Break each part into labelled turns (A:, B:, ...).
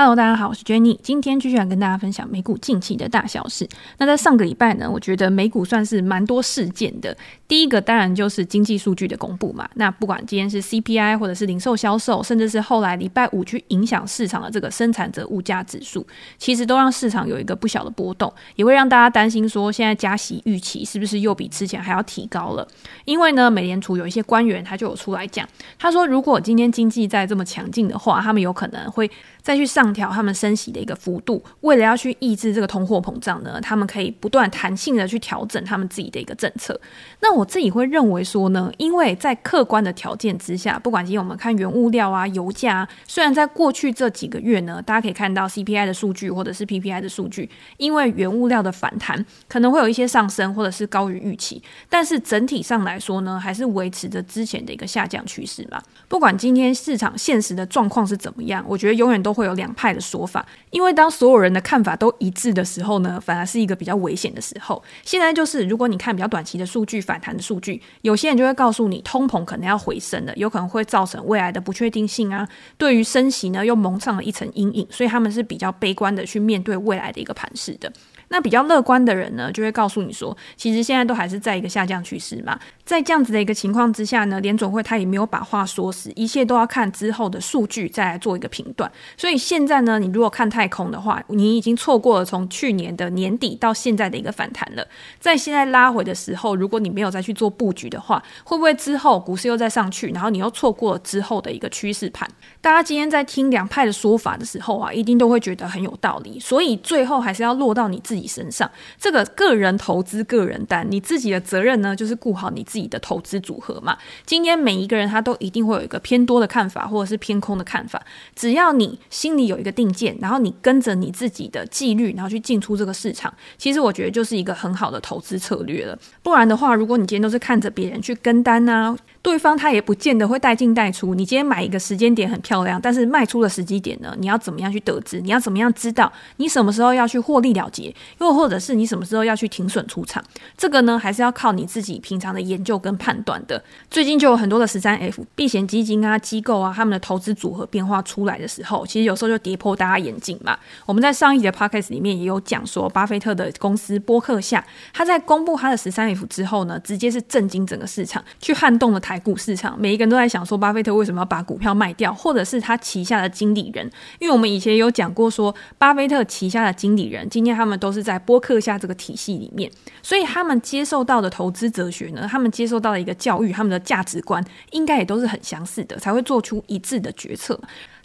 A: Hello，大家好，我是 Jenny。今天继续来跟大家分享美股近期的大小事。那在上个礼拜呢，我觉得美股算是蛮多事件的。第一个当然就是经济数据的公布嘛。那不管今天是 CPI 或者是零售销售，甚至是后来礼拜五去影响市场的这个生产者物价指数，其实都让市场有一个不小的波动，也会让大家担心说，现在加息预期是不是又比之前还要提高了？因为呢，美联储有一些官员他就有出来讲，他说如果今天经济再这么强劲的话，他们有可能会再去上。调他们升息的一个幅度，为了要去抑制这个通货膨胀呢，他们可以不断弹性的去调整他们自己的一个政策。那我自己会认为说呢，因为在客观的条件之下，不管今天我们看原物料啊、油价，虽然在过去这几个月呢，大家可以看到 CPI 的数据或者是 PPI 的数据，因为原物料的反弹可能会有一些上升，或者是高于预期，但是整体上来说呢，还是维持着之前的一个下降趋势嘛。不管今天市场现实的状况是怎么样，我觉得永远都会有两派的说法，因为当所有人的看法都一致的时候呢，反而是一个比较危险的时候。现在就是，如果你看比较短期的数据，反弹的数据，有些人就会告诉你，通膨可能要回升了，有可能会造成未来的不确定性啊。对于升息呢，又蒙上了一层阴影，所以他们是比较悲观的去面对未来的一个盘势的。那比较乐观的人呢，就会告诉你说，其实现在都还是在一个下降趋势嘛。在这样子的一个情况之下呢，联准会他也没有把话说死，一切都要看之后的数据再来做一个评断。所以现在呢，你如果看太空的话，你已经错过了从去年的年底到现在的一个反弹了。在现在拉回的时候，如果你没有再去做布局的话，会不会之后股市又再上去，然后你又错过了之后的一个趋势盘？大家今天在听两派的说法的时候啊，一定都会觉得很有道理。所以最后还是要落到你自己身上，这个个人投资个人担，你自己的责任呢，就是顾好你自己。你的投资组合嘛，今天每一个人他都一定会有一个偏多的看法，或者是偏空的看法。只要你心里有一个定见，然后你跟着你自己的纪律，然后去进出这个市场，其实我觉得就是一个很好的投资策略了。不然的话，如果你今天都是看着别人去跟单啊，对方他也不见得会带进带出。你今天买一个时间点很漂亮，但是卖出的时机点呢？你要怎么样去得知？你要怎么样知道你什么时候要去获利了结？又或者是你什么时候要去停损出场？这个呢，还是要靠你自己平常的研究跟判断的。最近就有很多的十三 F 避险基金啊、机构啊，他们的投资组合变化出来的时候，其实有时候就跌破大家眼镜嘛。我们在上一集的 Podcast 里面也有讲说，巴菲特的公司波克夏，他在公布他的十三 F 之后呢，直接是震惊整个市场，去撼动了台。股市场，每一个人都在想说，巴菲特为什么要把股票卖掉，或者是他旗下的经理人？因为我们以前有讲过说，巴菲特旗下的经理人，今天他们都是在波克夏这个体系里面，所以他们接受到的投资哲学呢，他们接受到的一个教育，他们的价值观，应该也都是很相似的，才会做出一致的决策。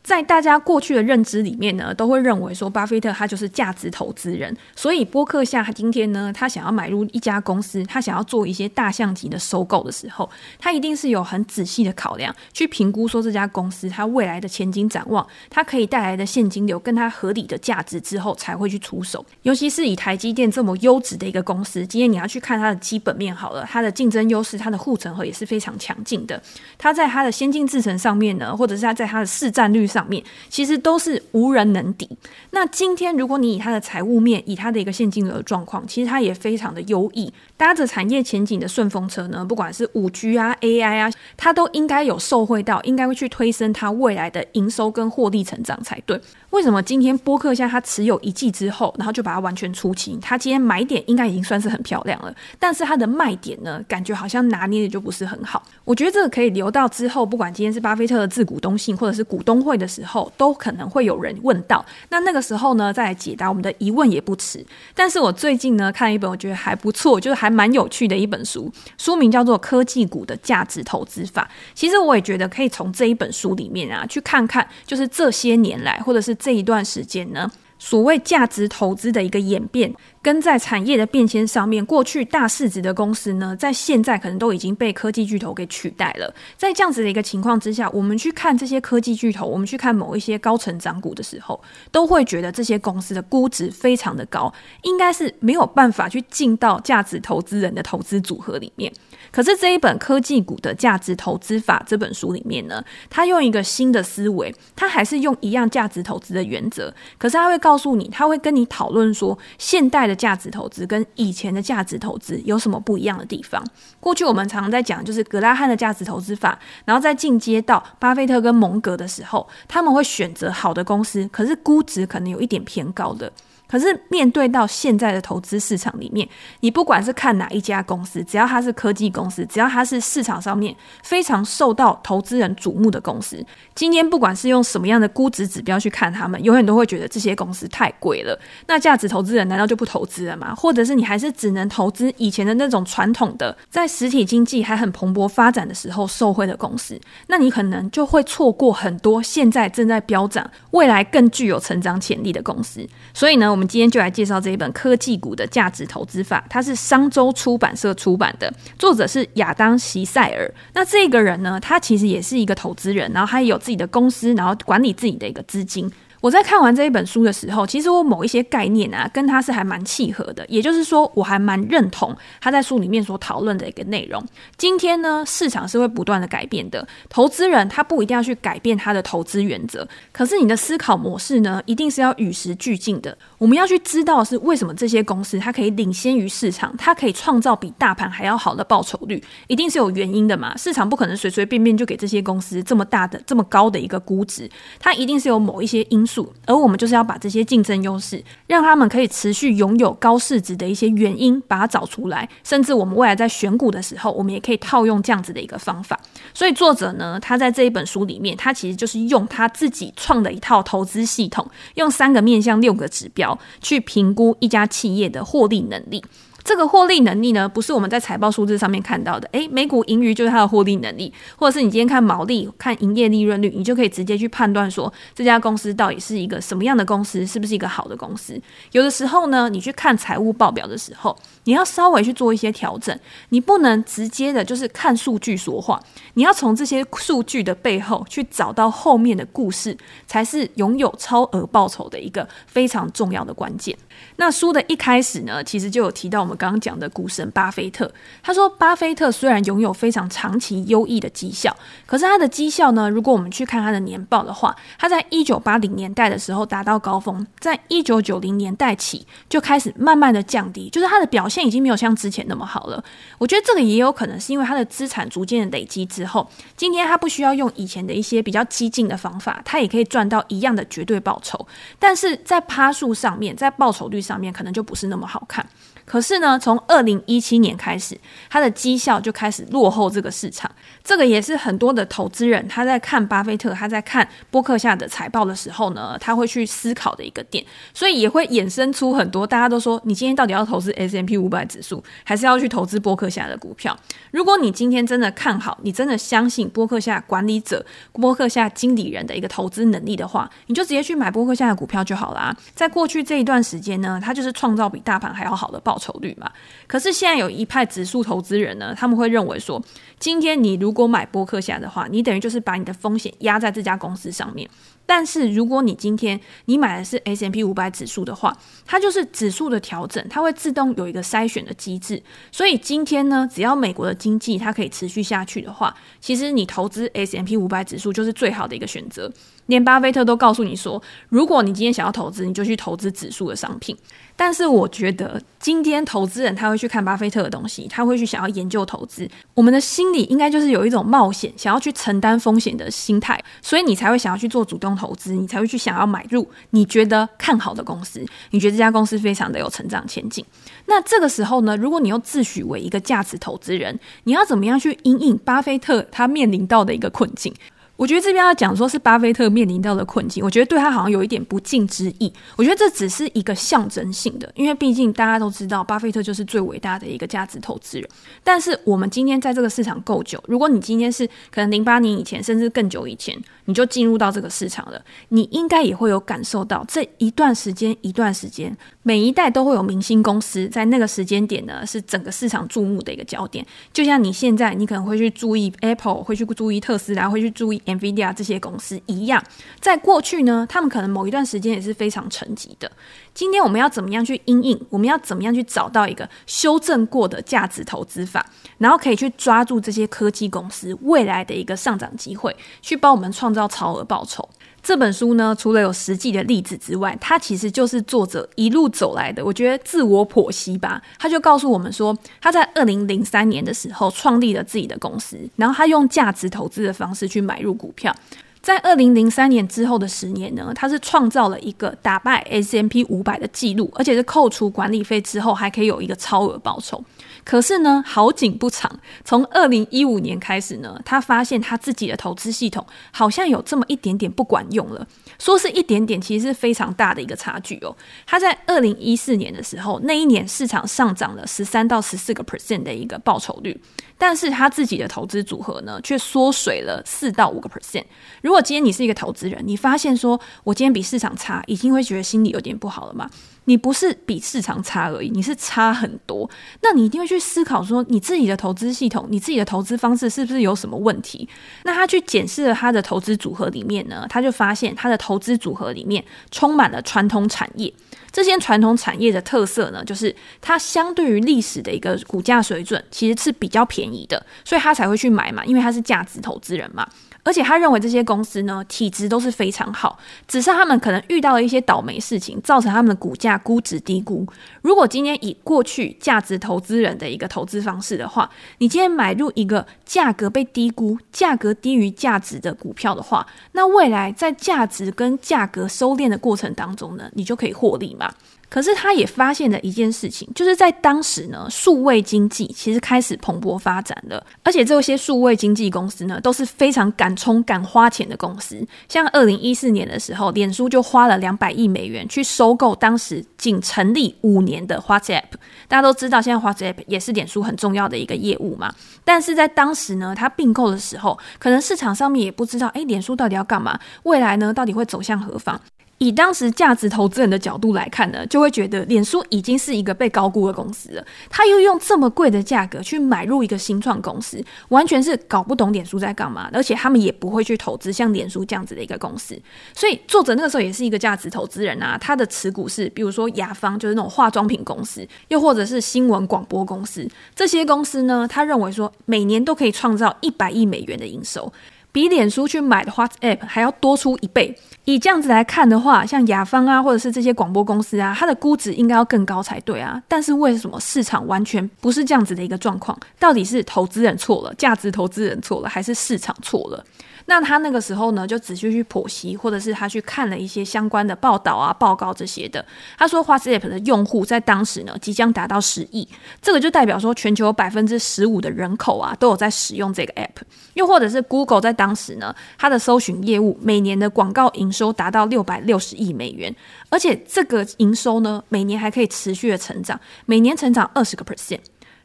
A: 在大家过去的认知里面呢，都会认为说巴菲特他就是价值投资人，所以波克夏今天呢，他想要买入一家公司，他想要做一些大象级的收购的时候，他一定是有很仔细的考量，去评估说这家公司它未来的前景展望，它可以带来的现金流跟它合理的价值之后，才会去出手。尤其是以台积电这么优质的一个公司，今天你要去看它的基本面好了，它的竞争优势，它的护城河也是非常强劲的。它在它的先进制程上面呢，或者是它在它的市占率上面其实都是无人能敌。那今天如果你以它的财务面，以它的一个现金流的状况，其实它也非常的优异。搭着产业前景的顺风车呢，不管是五 G 啊、AI 啊，它都应该有受惠到，应该会去推升它未来的营收跟获利成长才对。为什么今天波克夏它持有一季之后，然后就把它完全出清？它今天买点应该已经算是很漂亮了，但是它的卖点呢，感觉好像拿捏的就不是很好。我觉得这个可以留到之后，不管今天是巴菲特的致股东信或者是股东会的时候。都可能会有人问到，那那个时候呢，再来解答我们的疑问也不迟。但是我最近呢，看了一本我觉得还不错，就是还蛮有趣的一本书，书名叫做《科技股的价值投资法》。其实我也觉得可以从这一本书里面啊，去看看，就是这些年来，或者是这一段时间呢。所谓价值投资的一个演变，跟在产业的变迁上面，过去大市值的公司呢，在现在可能都已经被科技巨头给取代了。在这样子的一个情况之下，我们去看这些科技巨头，我们去看某一些高成长股的时候，都会觉得这些公司的估值非常的高，应该是没有办法去进到价值投资人的投资组合里面。可是这一本科技股的价值投资法这本书里面呢，它用一个新的思维，它还是用一样价值投资的原则，可是它会告告诉你，他会跟你讨论说，现代的价值投资跟以前的价值投资有什么不一样的地方。过去我们常常在讲，就是格拉汉的价值投资法，然后再进阶到巴菲特跟蒙格的时候，他们会选择好的公司，可是估值可能有一点偏高的。可是面对到现在的投资市场里面，你不管是看哪一家公司，只要它是科技公司，只要它是市场上面非常受到投资人瞩目的公司，今天不管是用什么样的估值指标去看他们，永远都会觉得这些公司太贵了。那价值投资人难道就不投资了吗？或者是你还是只能投资以前的那种传统的，在实体经济还很蓬勃发展的时候受惠的公司？那你可能就会错过很多现在正在飙涨、未来更具有成长潜力的公司。所以呢，我们。今天就来介绍这一本科技股的价值投资法，它是商周出版社出版的，作者是亚当·席塞尔。那这个人呢，他其实也是一个投资人，然后他也有自己的公司，然后管理自己的一个资金。我在看完这一本书的时候，其实我某一些概念啊，跟他是还蛮契合的。也就是说，我还蛮认同他在书里面所讨论的一个内容。今天呢，市场是会不断的改变的，投资人他不一定要去改变他的投资原则，可是你的思考模式呢，一定是要与时俱进的。我们要去知道是为什么这些公司它可以领先于市场，它可以创造比大盘还要好的报酬率，一定是有原因的嘛。市场不可能随随便便就给这些公司这么大的、这么高的一个估值，它一定是有某一些因素。而我们就是要把这些竞争优势，让他们可以持续拥有高市值的一些原因，把它找出来。甚至我们未来在选股的时候，我们也可以套用这样子的一个方法。所以作者呢，他在这一本书里面，他其实就是用他自己创的一套投资系统，用三个面向、六个指标去评估一家企业的获利能力。这个获利能力呢，不是我们在财报数字上面看到的。诶，每股盈余就是它的获利能力，或者是你今天看毛利、看营业利润率，你就可以直接去判断说这家公司到底是一个什么样的公司，是不是一个好的公司。有的时候呢，你去看财务报表的时候，你要稍微去做一些调整，你不能直接的就是看数据说话，你要从这些数据的背后去找到后面的故事，才是拥有超额报酬的一个非常重要的关键。那书的一开始呢，其实就有提到我们刚刚讲的股神巴菲特。他说，巴菲特虽然拥有非常长期优异的绩效，可是他的绩效呢，如果我们去看他的年报的话，他在一九八零年代的时候达到高峰，在一九九零年代起就开始慢慢的降低，就是他的表现在已经没有像之前那么好了。我觉得这个也有可能是因为他的资产逐渐的累积之后，今天他不需要用以前的一些比较激进的方法，他也可以赚到一样的绝对报酬，但是在趴数上面，在报酬率上面可能就不是那么好看。可是呢，从二零一七年开始，他的绩效就开始落后这个市场。这个也是很多的投资人他在看巴菲特，他在看波克夏的财报的时候呢，他会去思考的一个点。所以也会衍生出很多大家都说，你今天到底要投资 S M P 五百指数，还是要去投资波克夏的股票？如果你今天真的看好，你真的相信波克夏管理者、波克夏经理人的一个投资能力的话，你就直接去买波克夏的股票就好啦。在过去这一段时间呢，他就是创造比大盘还要好的报。报酬率嘛，可是现在有一派指数投资人呢，他们会认为说，今天你如果买波克夏的话，你等于就是把你的风险压在这家公司上面。但是如果你今天你买的是 S M P 五百指数的话，它就是指数的调整，它会自动有一个筛选的机制。所以今天呢，只要美国的经济它可以持续下去的话，其实你投资 S M P 五百指数就是最好的一个选择。连巴菲特都告诉你说，如果你今天想要投资，你就去投资指数的商品。但是我觉得，今天投资人他会去看巴菲特的东西，他会去想要研究投资。我们的心里应该就是有一种冒险、想要去承担风险的心态，所以你才会想要去做主动投资，你才会去想要买入你觉得看好的公司，你觉得这家公司非常的有成长前景。那这个时候呢，如果你又自诩为一个价值投资人，你要怎么样去因应巴菲特他面临到的一个困境？我觉得这边要讲说是巴菲特面临到的困境，我觉得对他好像有一点不敬之意。我觉得这只是一个象征性的，因为毕竟大家都知道，巴菲特就是最伟大的一个价值投资人。但是我们今天在这个市场够久，如果你今天是可能零八年以前，甚至更久以前，你就进入到这个市场了，你应该也会有感受到这一段时间一段时间，每一代都会有明星公司在那个时间点呢，是整个市场注目的一个焦点。就像你现在，你可能会去注意 Apple，会去注意特斯拉，会去注意。NVIDIA 这些公司一样，在过去呢，他们可能某一段时间也是非常沉寂的。今天我们要怎么样去应应？我们要怎么样去找到一个修正过的价值投资法，然后可以去抓住这些科技公司未来的一个上涨机会，去帮我们创造超额报酬。这本书呢，除了有实际的例子之外，它其实就是作者一路走来的，我觉得自我剖析吧。他就告诉我们说，他在二零零三年的时候创立了自己的公司，然后他用价值投资的方式去买入股票。在二零零三年之后的十年呢，他是创造了一个打败 S M P 五百的记录，而且是扣除管理费之后还可以有一个超额报酬。可是呢，好景不长，从二零一五年开始呢，他发现他自己的投资系统好像有这么一点点不管用了。说是一点点，其实是非常大的一个差距哦。他在二零一四年的时候，那一年市场上涨了十三到十四个 percent 的一个报酬率。但是他自己的投资组合呢，却缩水了四到五个 percent。如果今天你是一个投资人，你发现说我今天比市场差，已经会觉得心里有点不好了吗？你不是比市场差而已，你是差很多。那你一定会去思考说，你自己的投资系统，你自己的投资方式是不是有什么问题？那他去检视了他的投资组合里面呢，他就发现他的投资组合里面充满了传统产业。这些传统产业的特色呢，就是它相对于历史的一个股价水准，其实是比较便宜的，所以他才会去买嘛，因为他是价值投资人嘛。而且他认为这些公司呢，体质都是非常好，只是他们可能遇到了一些倒霉事情，造成他们的股价估值低估。如果今天以过去价值投资人的一个投资方式的话，你今天买入一个价格被低估、价格低于价值的股票的话，那未来在价值跟价格收敛的过程当中呢，你就可以获利嘛。可是他也发现了一件事情，就是在当时呢，数位经济其实开始蓬勃发展了，而且这些数位经济公司呢，都是非常敢冲、敢花钱的公司。像二零一四年的时候，脸书就花了两百亿美元去收购当时仅成立五年的 WhatsApp。大家都知道，现在 WhatsApp 也是脸书很重要的一个业务嘛。但是在当时呢，它并购的时候，可能市场上面也不知道，诶，脸书到底要干嘛？未来呢，到底会走向何方？以当时价值投资人的角度来看呢，就会觉得脸书已经是一个被高估的公司了。他又用这么贵的价格去买入一个新创公司，完全是搞不懂脸书在干嘛，而且他们也不会去投资像脸书这样子的一个公司。所以作者那个时候也是一个价值投资人啊，他的持股是比如说雅芳，就是那种化妆品公司，又或者是新闻广播公司这些公司呢，他认为说每年都可以创造一百亿美元的营收。比脸书去买的 WhatsApp 还要多出一倍。以这样子来看的话，像雅芳啊，或者是这些广播公司啊，它的估值应该要更高才对啊。但是为什么市场完全不是这样子的一个状况？到底是投资人错了，价值投资人错了，还是市场错了？那他那个时候呢，就仔细去剖析，或者是他去看了一些相关的报道啊、报告这些的。他说，WhatsApp 的用户在当时呢，即将达到十亿，这个就代表说，全球百分之十五的人口啊，都有在使用这个 App。又或者是 Google 在当时呢，它的搜寻业务每年的广告营收达到六百六十亿美元，而且这个营收呢，每年还可以持续的成长，每年成长二十个 percent。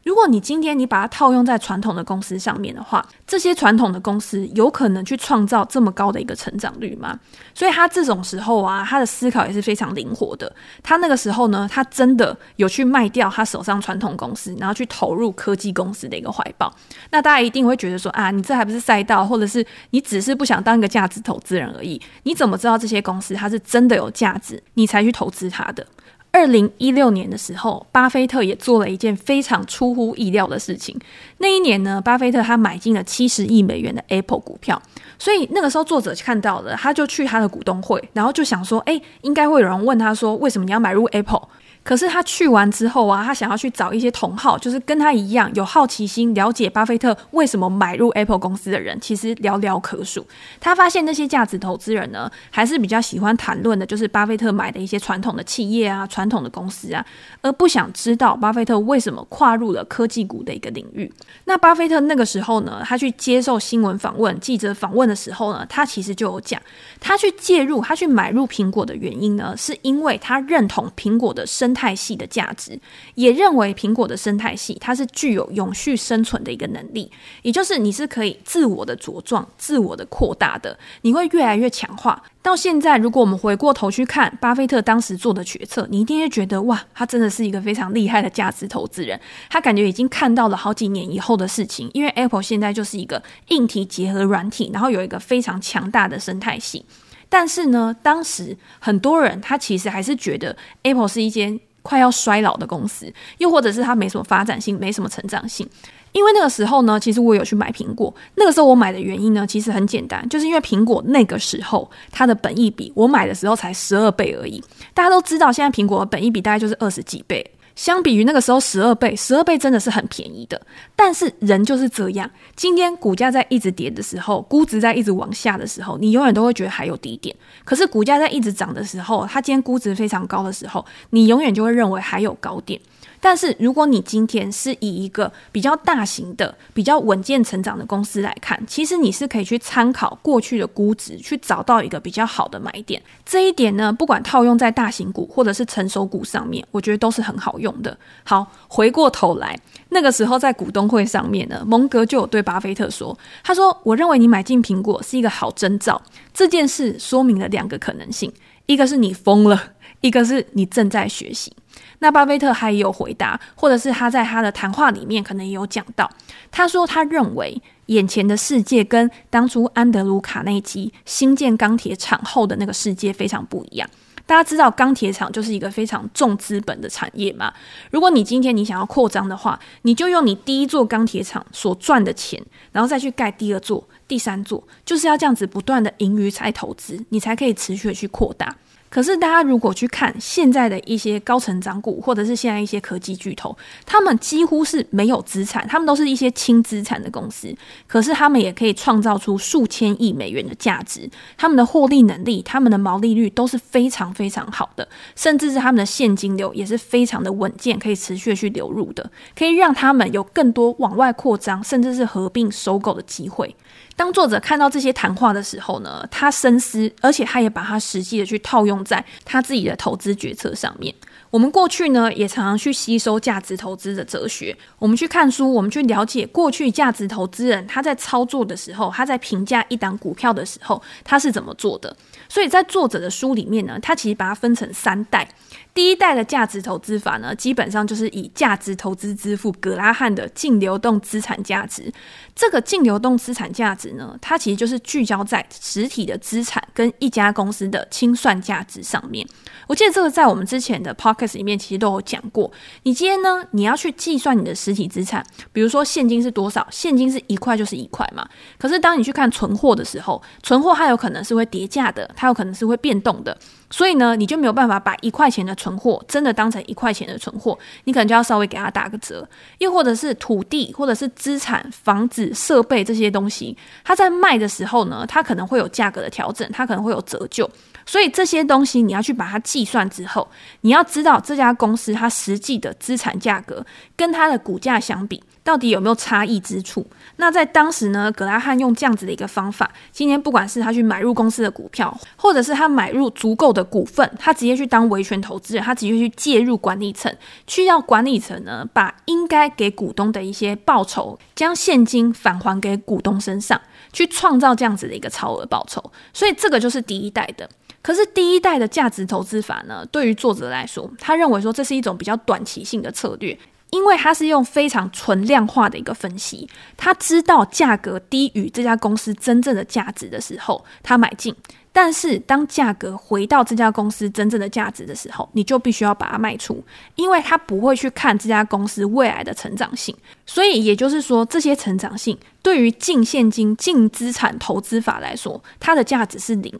A: 如果你今天你把它套用在传统的公司上面的话，这些传统的公司有可能去创造这么高的一个成长率吗？所以他这种时候啊，他的思考也是非常灵活的。他那个时候呢，他真的有去卖掉他手上传统公司，然后去投入科技公司的一个怀抱。那大家一定会觉得说啊，你这还不是赛道，或者是你只是不想当一个价值投资人而已？你怎么知道这些公司它是真的有价值，你才去投资它的？二零一六年的时候，巴菲特也做了一件非常出乎意料的事情。那一年呢，巴菲特他买进了七十亿美元的 Apple 股票，所以那个时候作者看到了，他就去他的股东会，然后就想说：“哎，应该会有人问他说，为什么你要买入 Apple？” 可是他去完之后啊，他想要去找一些同好，就是跟他一样有好奇心、了解巴菲特为什么买入 Apple 公司的人，其实寥寥可数。他发现那些价值投资人呢，还是比较喜欢谈论的，就是巴菲特买的一些传统的企业啊、传统的公司啊，而不想知道巴菲特为什么跨入了科技股的一个领域。那巴菲特那个时候呢，他去接受新闻访问、记者访问的时候呢，他其实就有讲，他去介入、他去买入苹果的原因呢，是因为他认同苹果的生态系的价值，也认为苹果的生态系它是具有永续生存的一个能力，也就是你是可以自我的茁壮、自我的扩大的，你会越来越强化。到现在，如果我们回过头去看巴菲特当时做的决策，你定会觉得哇，他真的是一个非常厉害的价值投资人。他感觉已经看到了好几年以后的事情，因为 Apple 现在就是一个硬体结合软体，然后有一个非常强大的生态系。但是呢，当时很多人他其实还是觉得 Apple 是一间快要衰老的公司，又或者是它没什么发展性，没什么成长性。因为那个时候呢，其实我有去买苹果。那个时候我买的原因呢，其实很简单，就是因为苹果那个时候它的本益比，我买的时候才十二倍而已。大家都知道，现在苹果的本益比大概就是二十几倍。相比于那个时候十二倍，十二倍真的是很便宜的。但是人就是这样，今天股价在一直跌的时候，估值在一直往下的时候，你永远都会觉得还有低点。可是股价在一直涨的时候，它今天估值非常高的时候，你永远就会认为还有高点。但是，如果你今天是以一个比较大型的、比较稳健成长的公司来看，其实你是可以去参考过去的估值，去找到一个比较好的买点。这一点呢，不管套用在大型股或者是成熟股上面，我觉得都是很好用的。好，回过头来，那个时候在股东会上面呢，蒙格就有对巴菲特说：“他说，我认为你买进苹果是一个好征兆。这件事说明了两个可能性，一个是你疯了，一个是你正在学习。”那巴菲特还有回答，或者是他在他的谈话里面可能也有讲到，他说他认为眼前的世界跟当初安德鲁卡内基新建钢铁厂后的那个世界非常不一样。大家知道钢铁厂就是一个非常重资本的产业嘛，如果你今天你想要扩张的话，你就用你第一座钢铁厂所赚的钱，然后再去盖第二座、第三座，就是要这样子不断的盈余才投资，你才可以持续的去扩大。可是，大家如果去看现在的一些高成长股，或者是现在一些科技巨头，他们几乎是没有资产，他们都是一些轻资产的公司。可是，他们也可以创造出数千亿美元的价值，他们的获利能力、他们的毛利率都是非常非常好的，甚至是他们的现金流也是非常的稳健，可以持续去流入的，可以让他们有更多往外扩张，甚至是合并收购的机会。当作者看到这些谈话的时候呢，他深思，而且他也把它实际的去套用在他自己的投资决策上面。我们过去呢，也常常去吸收价值投资的哲学。我们去看书，我们去了解过去价值投资人他在操作的时候，他在评价一档股票的时候，他是怎么做的。所以在作者的书里面呢，他其实把它分成三代。第一代的价值投资法呢，基本上就是以价值投资之父格拉汉的净流动资产价值。这个净流动资产价值呢，它其实就是聚焦在实体的资产跟一家公司的清算价值上面。我记得这个在我们之前的 case 里面其实都有讲过。你今天呢，你要去计算你的实体资产，比如说现金是多少，现金是一块就是一块嘛。可是当你去看存货的时候，存货它有可能是会跌价的，它有可能是会变动的。所以呢，你就没有办法把一块钱的存货真的当成一块钱的存货，你可能就要稍微给它打个折。又或者是土地，或者是资产、房子、设备这些东西，它在卖的时候呢，它可能会有价格的调整，它可能会有折旧。所以这些东西你要去把它计算之后，你要知道这家公司它实际的资产价格跟它的股价相比，到底有没有差异之处？那在当时呢，葛拉汉用这样子的一个方法，今天不管是他去买入公司的股票，或者是他买入足够的股份，他直接去当维权投资人，他直接去介入管理层，去让管理层呢把应该给股东的一些报酬，将现金返还给股东身上，去创造这样子的一个超额报酬。所以这个就是第一代的。可是第一代的价值投资法呢，对于作者来说，他认为说这是一种比较短期性的策略。因为他是用非常纯量化的一个分析，他知道价格低于这家公司真正的价值的时候，他买进；但是当价格回到这家公司真正的价值的时候，你就必须要把它卖出，因为他不会去看这家公司未来的成长性。所以也就是说，这些成长性对于净现金、净资产投资法来说，它的价值是零。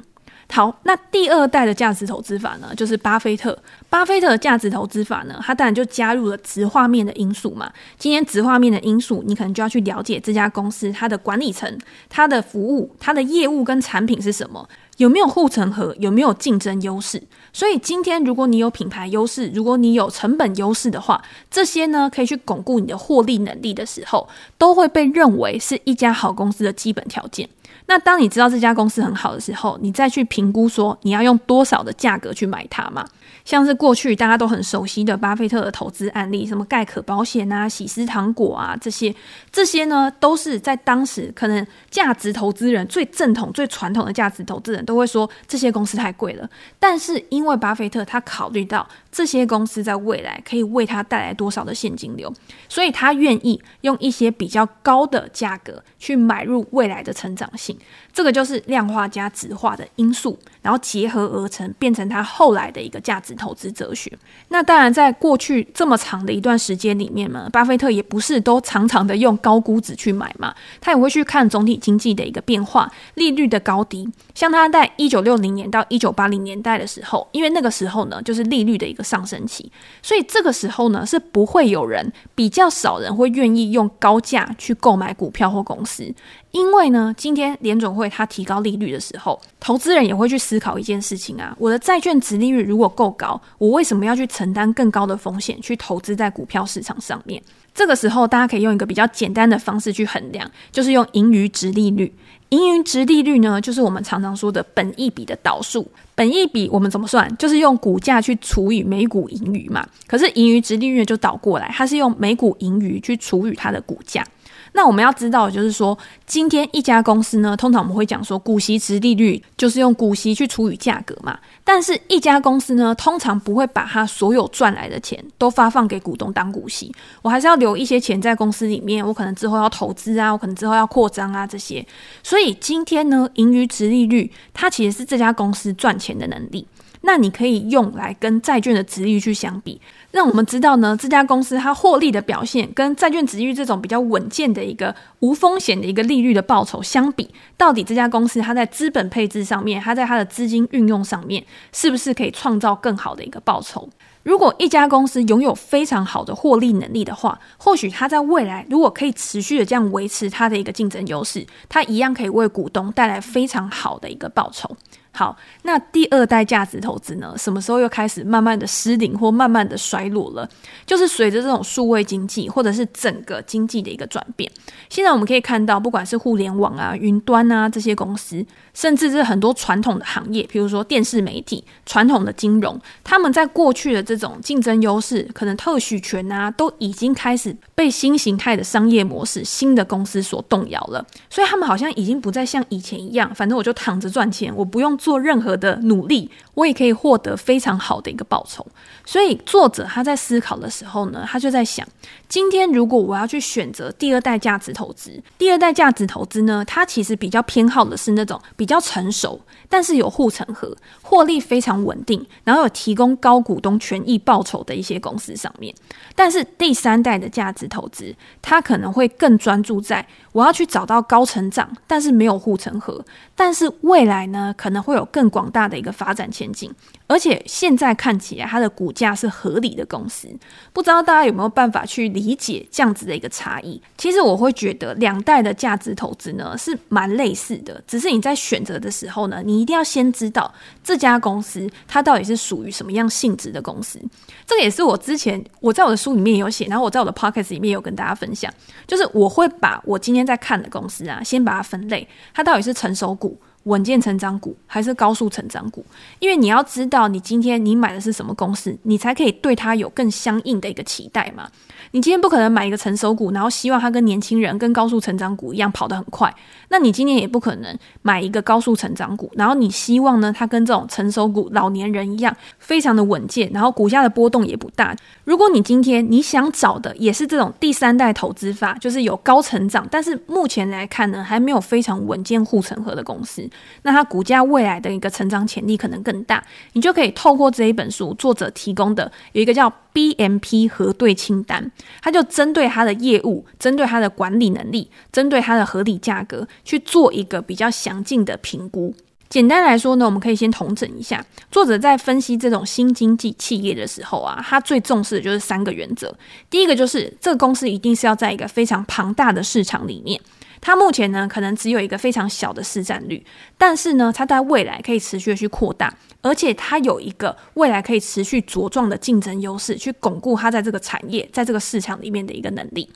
A: 好，那第二代的价值投资法呢，就是巴菲特。巴菲特的价值投资法呢，它当然就加入了直画面的因素嘛。今天直画面的因素，你可能就要去了解这家公司它的管理层、它的服务、它的业务跟产品是什么，有没有护城河，有没有竞争优势。所以今天如果你有品牌优势，如果你有成本优势的话，这些呢可以去巩固你的获利能力的时候，都会被认为是一家好公司的基本条件。那当你知道这家公司很好的时候，你再去评估说你要用多少的价格去买它嘛？像是过去大家都很熟悉的巴菲特的投资案例，什么盖可保险啊、喜诗糖果啊这些，这些呢都是在当时可能价值投资人最正统、最传统的价值投资人都会说这些公司太贵了。但是因为巴菲特他考虑到这些公司在未来可以为他带来多少的现金流，所以他愿意用一些比较高的价格去买入未来的成长性。这个就是量化加质化的因素，然后结合而成，变成他后来的一个价值投资哲学。那当然，在过去这么长的一段时间里面呢，巴菲特也不是都常常的用高估值去买嘛，他也会去看总体经济的一个变化、利率的高低。像他在一九六零年到一九八零年代的时候，因为那个时候呢，就是利率的一个上升期，所以这个时候呢，是不会有人，比较少人会愿意用高价去购买股票或公司。因为呢，今天联准会它提高利率的时候，投资人也会去思考一件事情啊，我的债券殖利率如果够高，我为什么要去承担更高的风险去投资在股票市场上面？这个时候，大家可以用一个比较简单的方式去衡量，就是用盈余殖利率。盈余殖利率呢，就是我们常常说的本益比的倒数。本益比我们怎么算？就是用股价去除以每股盈余嘛。可是盈余殖利率就倒过来，它是用每股盈余去除以它的股价。那我们要知道就是说，今天一家公司呢，通常我们会讲说，股息殖利率就是用股息去除以价格嘛。但是，一家公司呢，通常不会把它所有赚来的钱都发放给股东当股息，我还是要留一些钱在公司里面，我可能之后要投资啊，我可能之后要扩张啊这些。所以今天呢，盈余殖利率它其实是这家公司赚钱的能力。那你可以用来跟债券的殖利率去相比。让我们知道呢，这家公司它获利的表现跟债券殖利率这种比较稳健的一个无风险的一个利率的报酬相比，到底这家公司它在资本配置上面，它在它的资金运用上面，是不是可以创造更好的一个报酬？如果一家公司拥有非常好的获利能力的话，或许它在未来如果可以持续的这样维持它的一个竞争优势，它一样可以为股东带来非常好的一个报酬。好，那第二代价值投资呢？什么时候又开始慢慢的失灵或慢慢的衰落了？就是随着这种数位经济或者是整个经济的一个转变。现在我们可以看到，不管是互联网啊、云端啊这些公司，甚至是很多传统的行业，比如说电视媒体、传统的金融，他们在过去的这种竞争优势，可能特许权啊，都已经开始被新形态的商业模式、新的公司所动摇了。所以他们好像已经不再像以前一样，反正我就躺着赚钱，我不用做。做任何的努力，我也可以获得非常好的一个报酬。所以作者他在思考的时候呢，他就在想：今天如果我要去选择第二代价值投资，第二代价值投资呢，它其实比较偏好的是那种比较成熟，但是有护城河、获利非常稳定，然后有提供高股东权益报酬的一些公司上面。但是第三代的价值投资，它可能会更专注在我要去找到高成长，但是没有护城河，但是未来呢，可能会有更广大的一个发展前景。而且现在看起来，它的股价是合理的公司，不知道大家有没有办法去理解这样子的一个差异？其实我会觉得两代的价值投资呢是蛮类似的，只是你在选择的时候呢，你一定要先知道这家公司它到底是属于什么样性质的公司。这个也是我之前我在我的书里面有写，然后我在我的 podcast 里面有跟大家分享，就是我会把我今天在看的公司啊，先把它分类，它到底是成熟股。稳健成长股还是高速成长股？因为你要知道，你今天你买的是什么公司，你才可以对它有更相应的一个期待嘛。你今天不可能买一个成熟股，然后希望它跟年轻人、跟高速成长股一样跑得很快。那你今天也不可能买一个高速成长股，然后你希望呢，它跟这种成熟股、老年人一样，非常的稳健，然后股价的波动也不大。如果你今天你想找的也是这种第三代投资法，就是有高成长，但是目前来看呢，还没有非常稳健护城河的公司，那它股价未来的一个成长潜力可能更大。你就可以透过这一本书作者提供的有一个叫 BMP 核对清单。它就针对它的业务，针对它的管理能力，针对它的合理价格去做一个比较详尽的评估。简单来说呢，我们可以先统整一下，作者在分析这种新经济企业的时候啊，他最重视的就是三个原则。第一个就是这个公司一定是要在一个非常庞大的市场里面。它目前呢，可能只有一个非常小的市占率，但是呢，它在未来可以持续的去扩大，而且它有一个未来可以持续茁壮的竞争优势，去巩固它在这个产业、在这个市场里面的一个能力。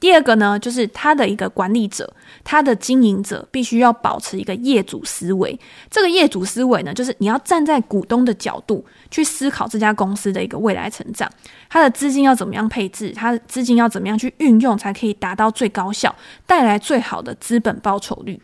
A: 第二个呢，就是它的一个管理者，他的经营者必须要保持一个业主思维。这个业主思维呢，就是你要站在股东的角度去思考这家公司的一个未来成长，他的资金要怎么样配置，他的资金要怎么样去运用，才可以达到最高效，带来最好的资本报酬率。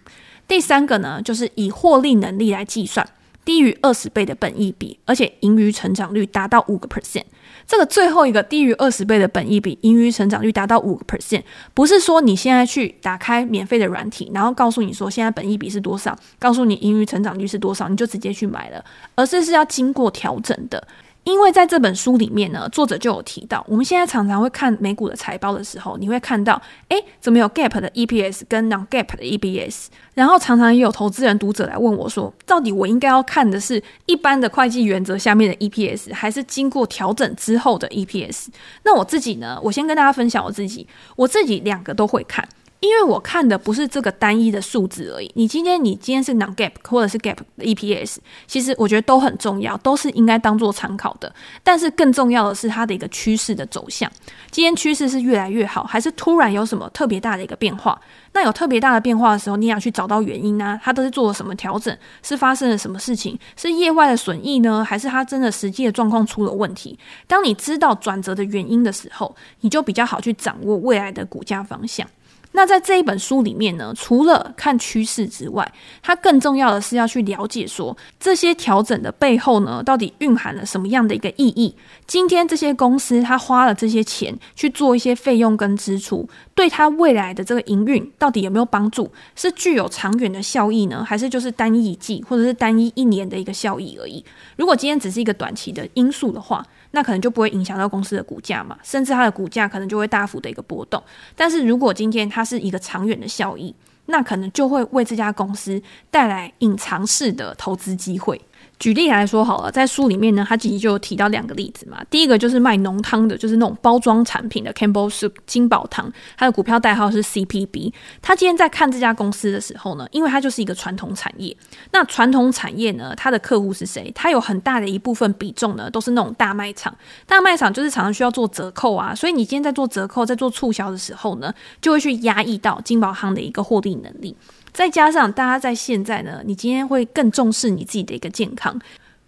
A: 第三个呢，就是以获利能力来计算。低于二十倍的本益比，而且盈余成长率达到五个 percent。这个最后一个低于二十倍的本益比，盈余成长率达到五个 percent，不是说你现在去打开免费的软体，然后告诉你说现在本益比是多少，告诉你盈余成长率是多少，你就直接去买了，而是是要经过调整的。因为在这本书里面呢，作者就有提到，我们现在常常会看美股的财报的时候，你会看到，哎，怎么有 Gap 的 EPS 跟 Non Gap 的 EPS？然后常常也有投资人读者来问我说，到底我应该要看的是一般的会计原则下面的 EPS，还是经过调整之后的 EPS？那我自己呢，我先跟大家分享我自己，我自己两个都会看。因为我看的不是这个单一的数字而已。你今天你今天是 non gap 或者是 gap EPS，其实我觉得都很重要，都是应该当做参考的。但是更重要的是它的一个趋势的走向。今天趋势是越来越好，还是突然有什么特别大的一个变化？那有特别大的变化的时候，你要去找到原因啊，它都是做了什么调整？是发生了什么事情？是业外的损益呢，还是它真的实际的状况出了问题？当你知道转折的原因的时候，你就比较好去掌握未来的股价方向。那在这一本书里面呢，除了看趋势之外，它更重要的是要去了解说，这些调整的背后呢，到底蕴含了什么样的一个意义？今天这些公司它花了这些钱去做一些费用跟支出，对它未来的这个营运到底有没有帮助？是具有长远的效益呢，还是就是单一季或者是单一一年的一个效益而已？如果今天只是一个短期的因素的话，那可能就不会影响到公司的股价嘛，甚至它的股价可能就会大幅的一个波动。但是如果今天它是一个长远的效益，那可能就会为这家公司带来隐藏式的投资机会。举例来说好了，在书里面呢，他其实就有提到两个例子嘛。第一个就是卖浓汤的，就是那种包装产品的 Campbell Soup 金宝汤，它的股票代号是 CPB。他今天在看这家公司的时候呢，因为它就是一个传统产业。那传统产业呢，它的客户是谁？它有很大的一部分比重呢，都是那种大卖场。大卖场就是常常需要做折扣啊，所以你今天在做折扣、在做促销的时候呢，就会去压抑到金宝汤的一个获利能力。再加上大家在现在呢，你今天会更重视你自己的一个健康。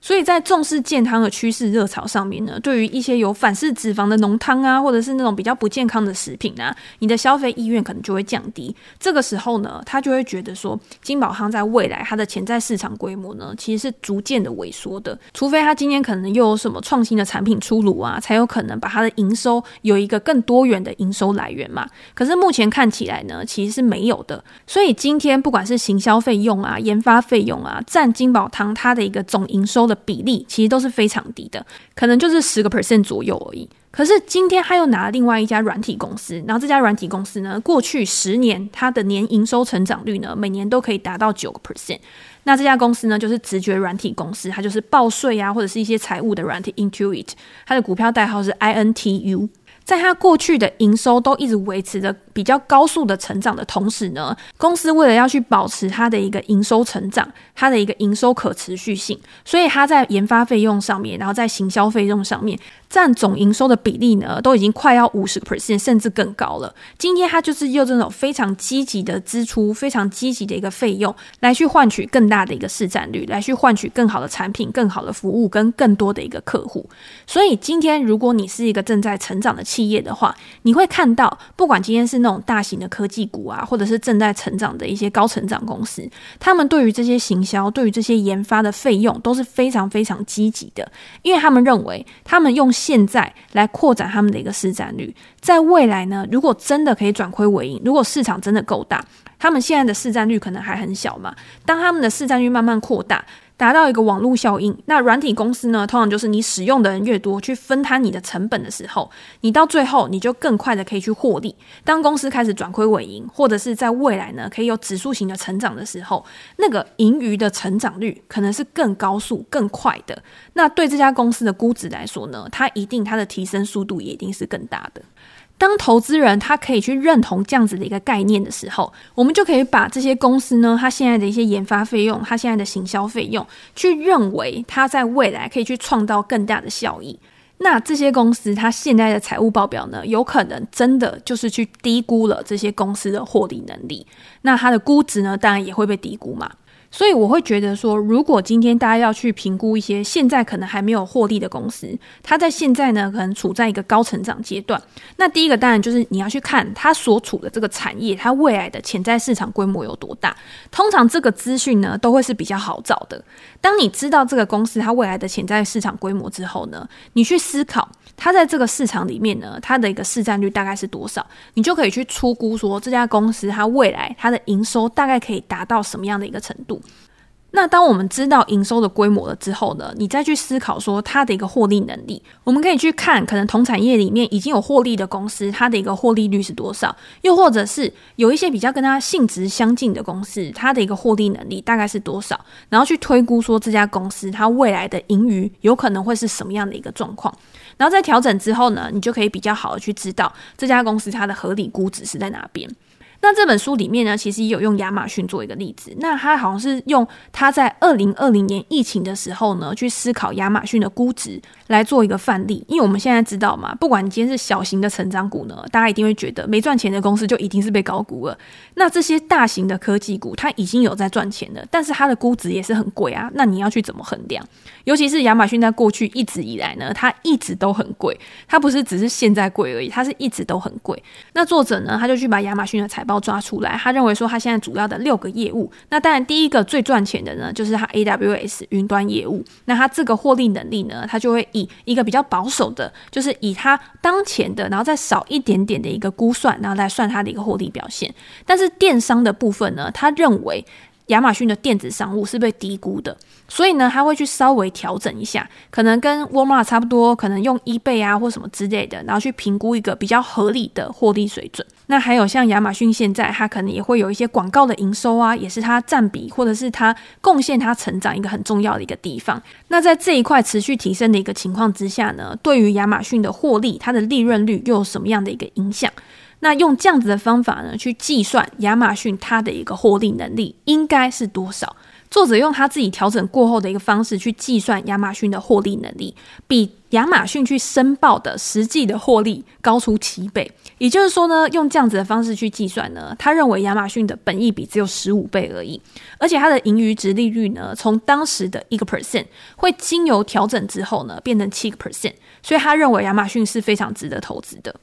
A: 所以在重视健康的趋势热潮上面呢，对于一些有反式脂肪的浓汤啊，或者是那种比较不健康的食品啊，你的消费意愿可能就会降低。这个时候呢，他就会觉得说，金宝汤在未来它的潜在市场规模呢，其实是逐渐的萎缩的。除非他今天可能又有什么创新的产品出炉啊，才有可能把它的营收有一个更多元的营收来源嘛。可是目前看起来呢，其实是没有的。所以今天不管是行销费用啊、研发费用啊，占金宝汤它的一个总营收的比例其实都是非常低的，可能就是十个 percent 左右而已。可是今天他又拿了另外一家软体公司，然后这家软体公司呢，过去十年它的年营收成长率呢，每年都可以达到九个 percent。那这家公司呢，就是直觉软体公司，它就是报税啊，或者是一些财务的软体 Intuit，它的股票代号是 INTU。在它过去的营收都一直维持着比较高速的成长的同时呢，公司为了要去保持它的一个营收成长，它的一个营收可持续性，所以它在研发费用上面，然后在行销费用上面。占总营收的比例呢，都已经快要五十 percent，甚至更高了。今天它就是用这种非常积极的支出，非常积极的一个费用，来去换取更大的一个市占率，来去换取更好的产品、更好的服务跟更多的一个客户。所以今天，如果你是一个正在成长的企业的话，你会看到，不管今天是那种大型的科技股啊，或者是正在成长的一些高成长公司，他们对于这些行销、对于这些研发的费用都是非常非常积极的，因为他们认为他们用。现在来扩展他们的一个市占率，在未来呢，如果真的可以转亏为盈，如果市场真的够大，他们现在的市占率可能还很小嘛。当他们的市占率慢慢扩大，达到一个网络效应，那软体公司呢，通常就是你使用的人越多，去分摊你的成本的时候，你到最后你就更快的可以去获利。当公司开始转亏为盈，或者是在未来呢，可以有指数型的成长的时候，那个盈余的成长率可能是更高速、更快的。那对这家公司的估值来说呢，它一定它的提升速度也一定是更大的。当投资人他可以去认同这样子的一个概念的时候，我们就可以把这些公司呢，它现在的一些研发费用，它现在的行销费用，去认为它在未来可以去创造更大的效益。那这些公司它现在的财务报表呢，有可能真的就是去低估了这些公司的获利能力。那它的估值呢，当然也会被低估嘛。所以我会觉得说，如果今天大家要去评估一些现在可能还没有获利的公司，它在现在呢可能处在一个高成长阶段。那第一个当然就是你要去看它所处的这个产业，它未来的潜在市场规模有多大。通常这个资讯呢都会是比较好找的。当你知道这个公司它未来的潜在市场规模之后呢，你去思考它在这个市场里面呢，它的一个市占率大概是多少，你就可以去初估说这家公司它未来它的营收大概可以达到什么样的一个程度。那当我们知道营收的规模了之后呢，你再去思考说它的一个获利能力，我们可以去看可能同产业里面已经有获利的公司，它的一个获利率是多少？又或者是有一些比较跟它性质相近的公司，它的一个获利能力大概是多少？然后去推估说这家公司它未来的盈余有可能会是什么样的一个状况？然后在调整之后呢，你就可以比较好的去知道这家公司它的合理估值是在哪边。那这本书里面呢，其实也有用亚马逊做一个例子。那他好像是用他在二零二零年疫情的时候呢，去思考亚马逊的估值来做一个范例。因为我们现在知道嘛，不管你今天是小型的成长股呢，大家一定会觉得没赚钱的公司就一定是被高估了。那这些大型的科技股，它已经有在赚钱了，但是它的估值也是很贵啊。那你要去怎么衡量？尤其是亚马逊在过去一直以来呢，它一直都很贵，它不是只是现在贵而已，它是一直都很贵。那作者呢，他就去把亚马逊的财报。抓出来，他认为说他现在主要的六个业务，那当然第一个最赚钱的呢，就是他 AWS 云端业务。那他这个获利能力呢，他就会以一个比较保守的，就是以它当前的，然后再少一点点的一个估算，然后来算它的一个获利表现。但是电商的部分呢，他认为。亚马逊的电子商务是被低估的，所以呢，他会去稍微调整一下，可能跟 Walmart 差不多，可能用 eBay 啊或什么之类的，然后去评估一个比较合理的获利水准。那还有像亚马逊现在，它可能也会有一些广告的营收啊，也是它占比或者是它贡献它成长一个很重要的一个地方。那在这一块持续提升的一个情况之下呢，对于亚马逊的获利，它的利润率又有什么样的一个影响？那用这样子的方法呢，去计算亚马逊它的一个获利能力应该是多少？作者用他自己调整过后的一个方式去计算亚马逊的获利能力，比亚马逊去申报的实际的获利高出七倍。也就是说呢，用这样子的方式去计算呢，他认为亚马逊的本益比只有十五倍而已，而且它的盈余值利率呢，从当时的一个 percent 会经由调整之后呢，变成七个 percent，所以他认为亚马逊是非常值得投资的。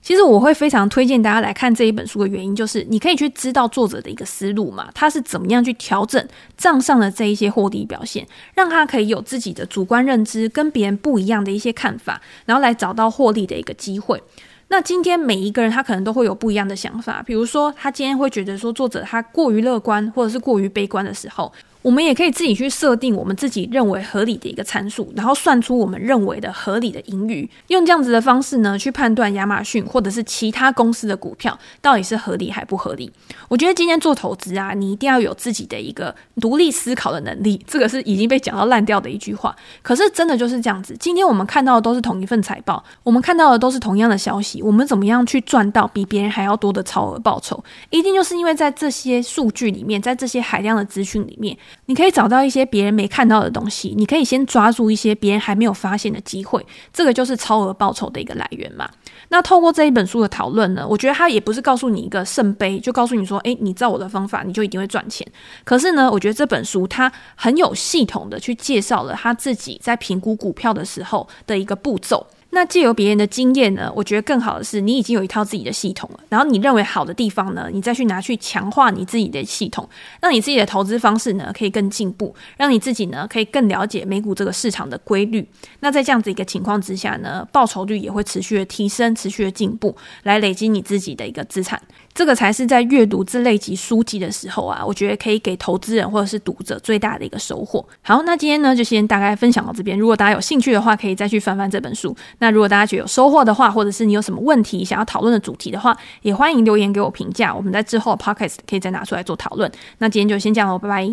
A: 其实我会非常推荐大家来看这一本书的原因，就是你可以去知道作者的一个思路嘛，他是怎么样去调整账上的这一些获利表现，让他可以有自己的主观认知，跟别人不一样的一些看法，然后来找到获利的一个机会。那今天每一个人他可能都会有不一样的想法，比如说他今天会觉得说作者他过于乐观，或者是过于悲观的时候。我们也可以自己去设定我们自己认为合理的一个参数，然后算出我们认为的合理的盈余，用这样子的方式呢，去判断亚马逊或者是其他公司的股票到底是合理还不合理。我觉得今天做投资啊，你一定要有自己的一个独立思考的能力，这个是已经被讲到烂掉的一句话。可是真的就是这样子，今天我们看到的都是同一份财报，我们看到的都是同样的消息，我们怎么样去赚到比别人还要多的超额报酬？一定就是因为在这些数据里面，在这些海量的资讯里面。你可以找到一些别人没看到的东西，你可以先抓住一些别人还没有发现的机会，这个就是超额报酬的一个来源嘛。那透过这一本书的讨论呢，我觉得他也不是告诉你一个圣杯，就告诉你说，诶，你照我的方法，你就一定会赚钱。可是呢，我觉得这本书它很有系统的去介绍了他自己在评估股票的时候的一个步骤。那借由别人的经验呢，我觉得更好的是，你已经有一套自己的系统了。然后你认为好的地方呢，你再去拿去强化你自己的系统，让你自己的投资方式呢可以更进步，让你自己呢可以更了解美股这个市场的规律。那在这样子一个情况之下呢，报酬率也会持续的提升，持续的进步，来累积你自己的一个资产。这个才是在阅读这类级书籍的时候啊，我觉得可以给投资人或者是读者最大的一个收获。好，那今天呢就先大概分享到这边。如果大家有兴趣的话，可以再去翻翻这本书。那如果大家觉得有收获的话，或者是你有什么问题想要讨论的主题的话，也欢迎留言给我评价。我们在之后的 podcast 可以再拿出来做讨论。那今天就先这样喽，拜拜。